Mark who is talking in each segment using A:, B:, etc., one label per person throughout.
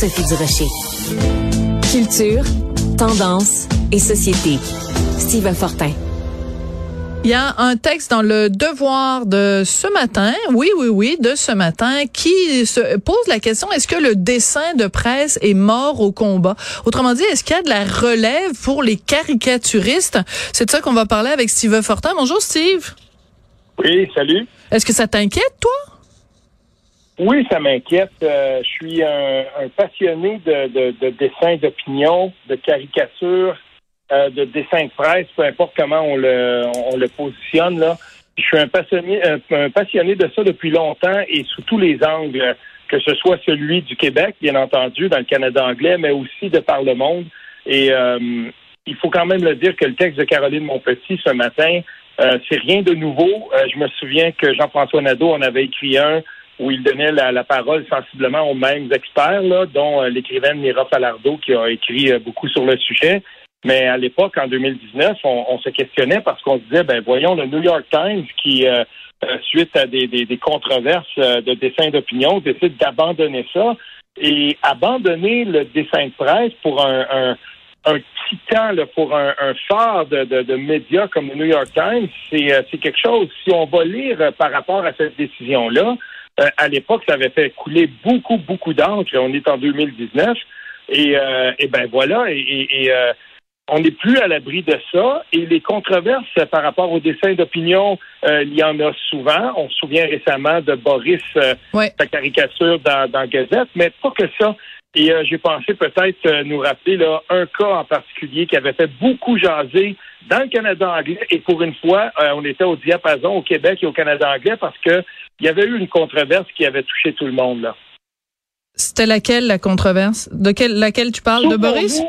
A: Sophie Durocher. Culture, tendance et société. Steve Fortin.
B: Il y a un texte dans le Devoir de ce matin, oui, oui, oui, de ce matin, qui se pose la question est-ce que le dessin de presse est mort au combat? Autrement dit, est-ce qu'il y a de la relève pour les caricaturistes? C'est de ça qu'on va parler avec Steve Fortin. Bonjour, Steve.
C: Oui, salut.
B: Est-ce que ça t'inquiète, toi?
C: Oui, ça m'inquiète. Euh, je suis un, passionné de, de, de dessin d'opinion, de caricature euh, de dessin de presse, peu importe comment on le, on le positionne. Là. Je suis un passionné, un, passionné de ça depuis longtemps et sous tous les angles, que ce soit celui du Québec, bien entendu, dans le Canada anglais, mais aussi de par le monde. Et euh, il faut quand même le dire que le texte de Caroline Monpetit ce matin, euh, c'est rien de nouveau. je me souviens que Jean-François Nadeau en avait écrit un où il donnait la, parole sensiblement aux mêmes experts, dont l'écrivaine Mira Falardeau qui a écrit beaucoup sur le sujet. Mais à l'époque, en 2019, on, se questionnait parce qu'on se disait, ben voyons, le New York Times qui, euh, euh, suite à des, des, controverses euh, de dessin d'opinion, décide d'abandonner ça et abandonner le dessin de presse pour un, un, un titan, pour un, un phare de, de, de, médias comme le New York Times, c'est quelque chose. Si on va lire par rapport à cette décision-là, à l'époque, ça avait fait couler beaucoup, beaucoup d'encre. On est en 2019. Et, et ben voilà. Et, et on n'est plus à l'abri de ça. Et les controverses par rapport au dessin d'opinion, euh, il y en a souvent. On se souvient récemment de Boris, euh, sa caricature dans, dans Gazette, mais pas que ça. Et euh, j'ai pensé peut-être nous rappeler là, un cas en particulier qui avait fait beaucoup jaser dans le Canada anglais. Et pour une fois, on était au diapason au Québec et au Canada anglais parce que il y avait eu une controverse qui avait touché tout le monde. là.
B: C'était laquelle la controverse? De quelle, laquelle tu parles? de Boris?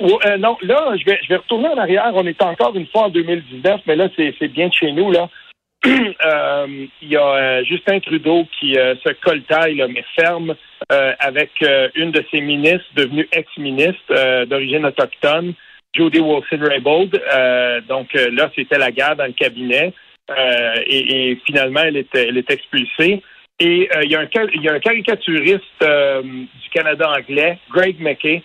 C: Euh, non, là, je vais, je vais retourner en arrière. On est encore une fois en 2019, mais là, c'est bien de chez nous. Là, euh, il y a euh, Justin Trudeau qui se coltaille, mais ferme, avec une de ses ministres, devenue ex-ministre d'origine autochtone, Jody Wilson-Raybould. donc là, c'était la guerre dans le cabinet. Et, finalement, elle est, expulsée. Et il, y a un, caricaturiste du Canada anglais, Greg McKay,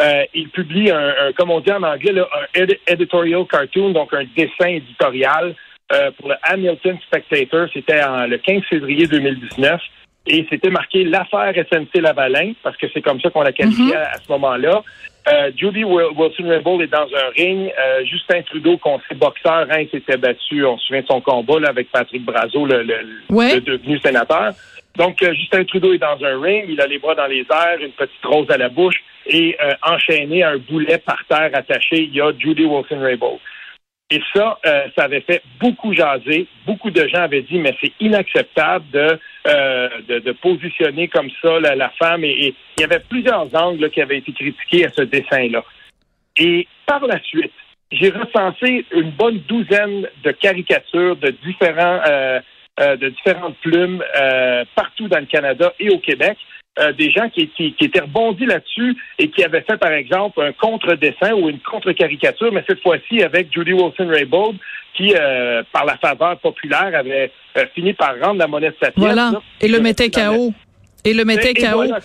C: euh, il publie un, comme on dit en anglais, un editorial cartoon, donc un dessin éditorial euh, pour le Hamilton Spectator. C'était le 15 février 2019. Et c'était marqué l'affaire SNC Lavalin, parce que c'est comme ça qu'on l'a qualifié mm-hmm. à, ce moment-là. Euh, Judy Wilson-Raybould est dans un ring. Euh, Justin Trudeau, conseiller boxeur, hein, s'était battu, on se souvient de son combat là, avec Patrick Brazo, le, le devenu sénateur. Donc, euh, Justin Trudeau est dans un ring, il a les bras dans les airs, une petite rose à la bouche, et euh, enchaîné à un boulet par terre attaché, il y a Judy Wilson-Raybould. Et ça, euh, ça avait fait beaucoup jaser. Beaucoup de gens avaient dit, mais c'est inacceptable de, de, positionner comme ça la, femme. Et, il y avait plusieurs angles qui avaient été critiqués à ce dessin-là. Et par la suite, j'ai recensé une bonne douzaine de caricatures de différents euh, de différentes plumes euh, partout dans le Canada et au Québec. Euh, des gens qui, qui, étaient rebondis là-dessus et qui avaient fait, par exemple, un contre-dessin ou une contre-caricature, mais cette fois-ci avec Judy Wilson-Raybould, qui, par la faveur populaire, avait fini par rendre la monnaie de sa pièce.
B: Voilà, et le mettait KO. Et le mettait
C: Et- et
B: KO.
C: voilà,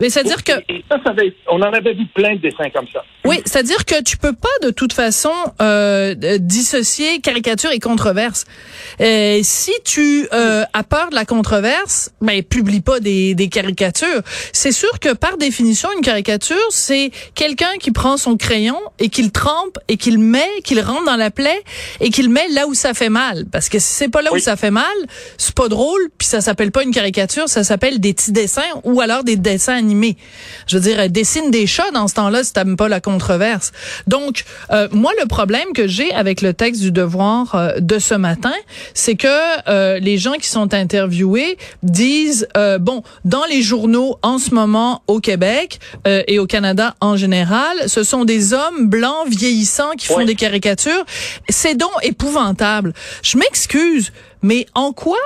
B: Mais c'est-à-dire que
C: ça, ça avait- on en avait vu plein de dessins comme ça.
B: Oui, c'est-à-dire que tu peux pas de toute façon euh, dissocier caricature et controverse. Si tu euh, as peur de la controverse, ben publie pas des, des caricatures. C'est sûr que par définition, une caricature, c'est quelqu'un qui prend son crayon et qui le trempe et qui le met, qui le rentre dans la plaie et qui le met là où ça fait mal. Parce que si c'est pas là où ça fait mal, c'est pas drôle, puis ça s'appelle pas une caricature, ça s'appelle des petits dessins ou alors des dessins animés. Je veux dire, euh, dessine des chats dans ce temps-là si t'aimes pas la controverse. Donc, euh, moi, le problème que j'ai avec le texte du devoir euh, de ce matin, c'est que euh, les gens qui sont interviewés disent, euh, bon, dans les journaux en ce moment au Québec euh, et au Canada en général, ce sont des hommes blancs vieillissants qui font des caricatures. C'est donc épouvantable. Je m'excuse, mais en quoi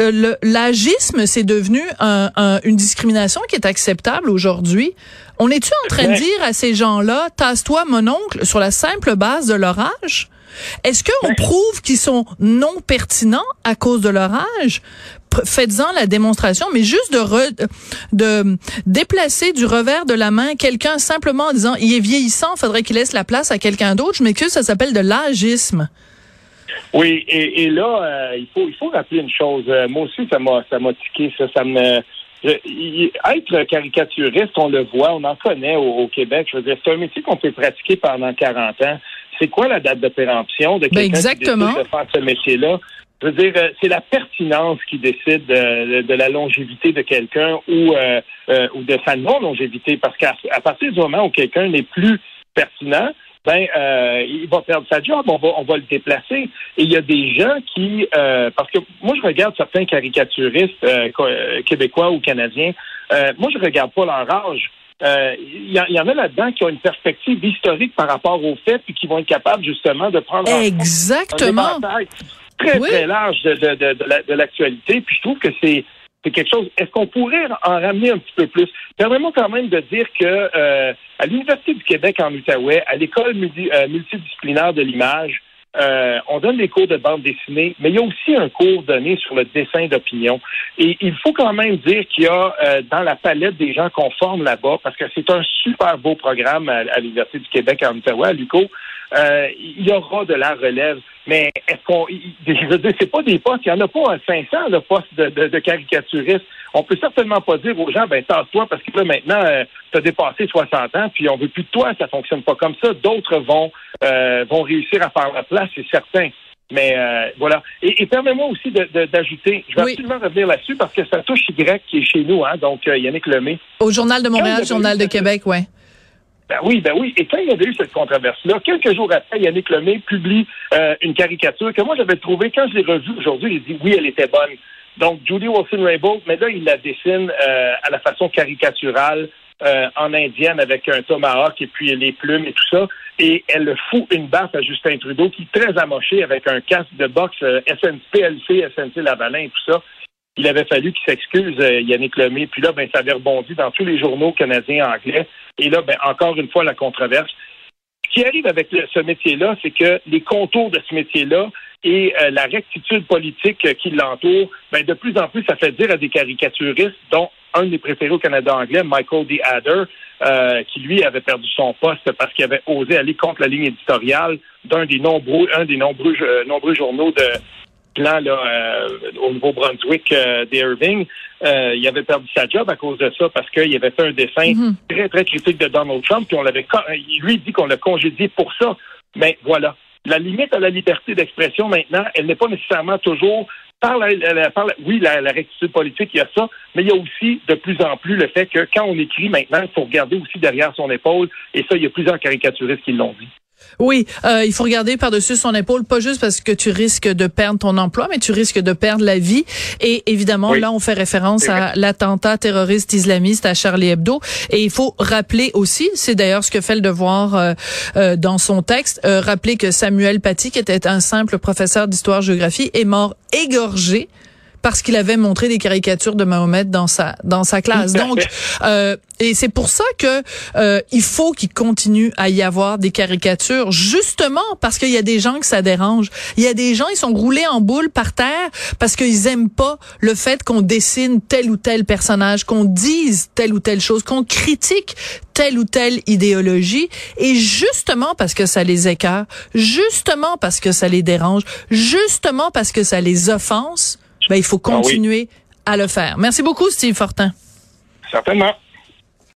B: euh, le l'agisme c'est devenu un- un- une discrimination qui est acceptable aujourd'hui. On est-tu en train de dire à ces gens-là, tasse-toi mon oncle sur la simple base de leur âge? Est-ce qu'on
C: Ouais.
B: prouve qu'ils sont non pertinents à cause de leur âge? Faites-en la démonstration, mais juste de, re- de déplacer du revers de la main quelqu'un simplement en disant il est vieillissant, faudrait qu'il laisse la place à quelqu'un d'autre. Je m'excuse, ça s'appelle de l'agisme.
C: Oui, et, et là, euh, il faut il faut rappeler une chose. Euh, moi aussi, ça m'a ça m'a tiqué, ça, ça me je- y- être caricaturiste, on le voit, on en connaît au, au Québec. Je veux dire, c'est un métier qu'on peut pratiquer pendant 40 ans. C'est quoi la date de péremption de quelqu'un
B: Ben, exactement.
C: qui décide de faire ce métier-là? Je veux dire, euh, c'est la pertinence qui décide de, de la longévité de quelqu'un ou, euh, euh, ou de sa non-longévité. Parce qu'à à partir du moment où quelqu'un n'est plus pertinent, ben euh, il va perdre sa job, on va, on va le déplacer. Et il y a des gens qui, euh, parce que moi je regarde certains caricaturistes euh, co- québécois ou canadiens, moi je regarde pas leur âge. Il y, en- il y en a là-dedans qui ont une perspective historique par rapport aux faits puis qui vont être capables justement de prendre en compte un
B: Exactement.
C: éventail très,
B: Oui.
C: très large de, de, de, de la- de l'actualité. Puis je trouve que c'est c'est quelque chose. Est-ce qu'on pourrait en ramener un petit peu plus? Permets-moi quand même de dire que euh, à l'Université du Québec en Outaouais, à l'école multi- euh, multidisciplinaire de l'image, euh, on donne des cours de bande dessinée, mais il y a aussi un cours donné sur le dessin d'opinion. Et il faut quand même dire qu'il y a euh, dans la palette des gens qu'on forme là-bas, parce que c'est un super beau programme à, l'Université du Québec en Outaouais, à l'UQO, euh, il y aura de la relève. Mais est-ce qu'on. Je veux dire, c'est pas des postes, il n'y en a pas un 500 de postes de, de, de caricaturistes. On peut certainement pas dire aux gens, ben tasse-toi parce que là maintenant, tu as dépassé 60 ans, puis on veut plus de toi, ça fonctionne pas comme ça. D'autres vont euh, vont réussir à faire la place, c'est certain. Mais euh, voilà. Et, et permets-moi aussi d'ajouter, je vais
B: Oui.
C: absolument revenir là-dessus parce que ça touche Y qui est chez nous, hein, donc euh, Yannick Lemay.
B: Au Journal de Montréal, Journal de Québec, ouais.
C: Ben oui, ben oui. Et quand il y avait eu cette controverse-là, quelques jours après, Yannick Lemay publie euh, une caricature que moi j'avais trouvée, quand je l'ai revue aujourd'hui, j'ai dit oui, elle était bonne. Donc, Judy Wilson-Raybould, mais là, il la dessine euh, à la façon caricaturale euh, en indienne avec un tomahawk et puis les plumes et tout ça. Et elle fout une baffe à Justin Trudeau qui est très amoché avec un casque de boxe euh, SNC, PLC, SNC Lavalin et tout ça. Il avait fallu qu'il s'excuse, euh, Yannick Lemay. Puis là, ben, ça avait rebondi dans tous les journaux canadiens anglais. Et là, ben, encore une fois, la controverse. Ce qui arrive avec ce métier-là, c'est que les contours de ce métier-là et euh, la rectitude politique euh, qui l'entoure, ben, de plus en plus, ça fait dire à des caricaturistes, dont un des préférés au Canada anglais, Michael D. Adder, euh, qui lui avait perdu son poste parce qu'il avait osé aller contre la ligne éditoriale d'un des nombreux, un des nombreux, nombreux journaux de plan là, euh, au Nouveau-Brunswick euh, d'Irving. Euh, il avait perdu sa job à cause de ça parce qu'il avait fait un dessin
B: Mhm.
C: très, très critique de Donald Trump, puis on l'avait lui dit qu'on l'a congédié pour ça. Mais voilà. La limite à la liberté d'expression maintenant, elle n'est pas nécessairement toujours par la, la- la- par la- oui, la, la rectitude politique, il y a ça, mais il y a aussi de plus en plus le fait que quand on écrit maintenant, il faut regarder aussi derrière son épaule, et ça, il y a plusieurs caricaturistes qui l'ont dit.
B: Oui, euh, il faut regarder par-dessus son épaule, pas juste parce que tu risques de perdre ton emploi, mais tu risques de perdre la vie. Et évidemment,
C: Oui.
B: là, on fait référence à l'attentat terroriste islamiste à Charlie Hebdo. Et il faut rappeler aussi, c'est d'ailleurs ce que fait le devoir euh, euh, dans son texte, euh, rappeler que Samuel Paty, qui était un simple professeur d'histoire-géographie, est mort égorgé parce qu'il avait montré des caricatures de Mahomet dans sa dans sa classe. Donc, euh, et c'est pour ça que euh, il faut qu'il continue à y avoir des caricatures, justement parce qu'il y a des gens que ça dérange. Il y a des gens, ils sont roulés en boule par terre parce qu'ils aiment pas le fait qu'on dessine tel ou tel personnage, qu'on dise telle ou telle chose, qu'on critique telle ou telle idéologie et justement parce que ça les écœure, justement parce que ça les dérange, justement parce que ça les offense, ben il faut continuer à le faire. Merci beaucoup Steve Fortin.
C: Certainement.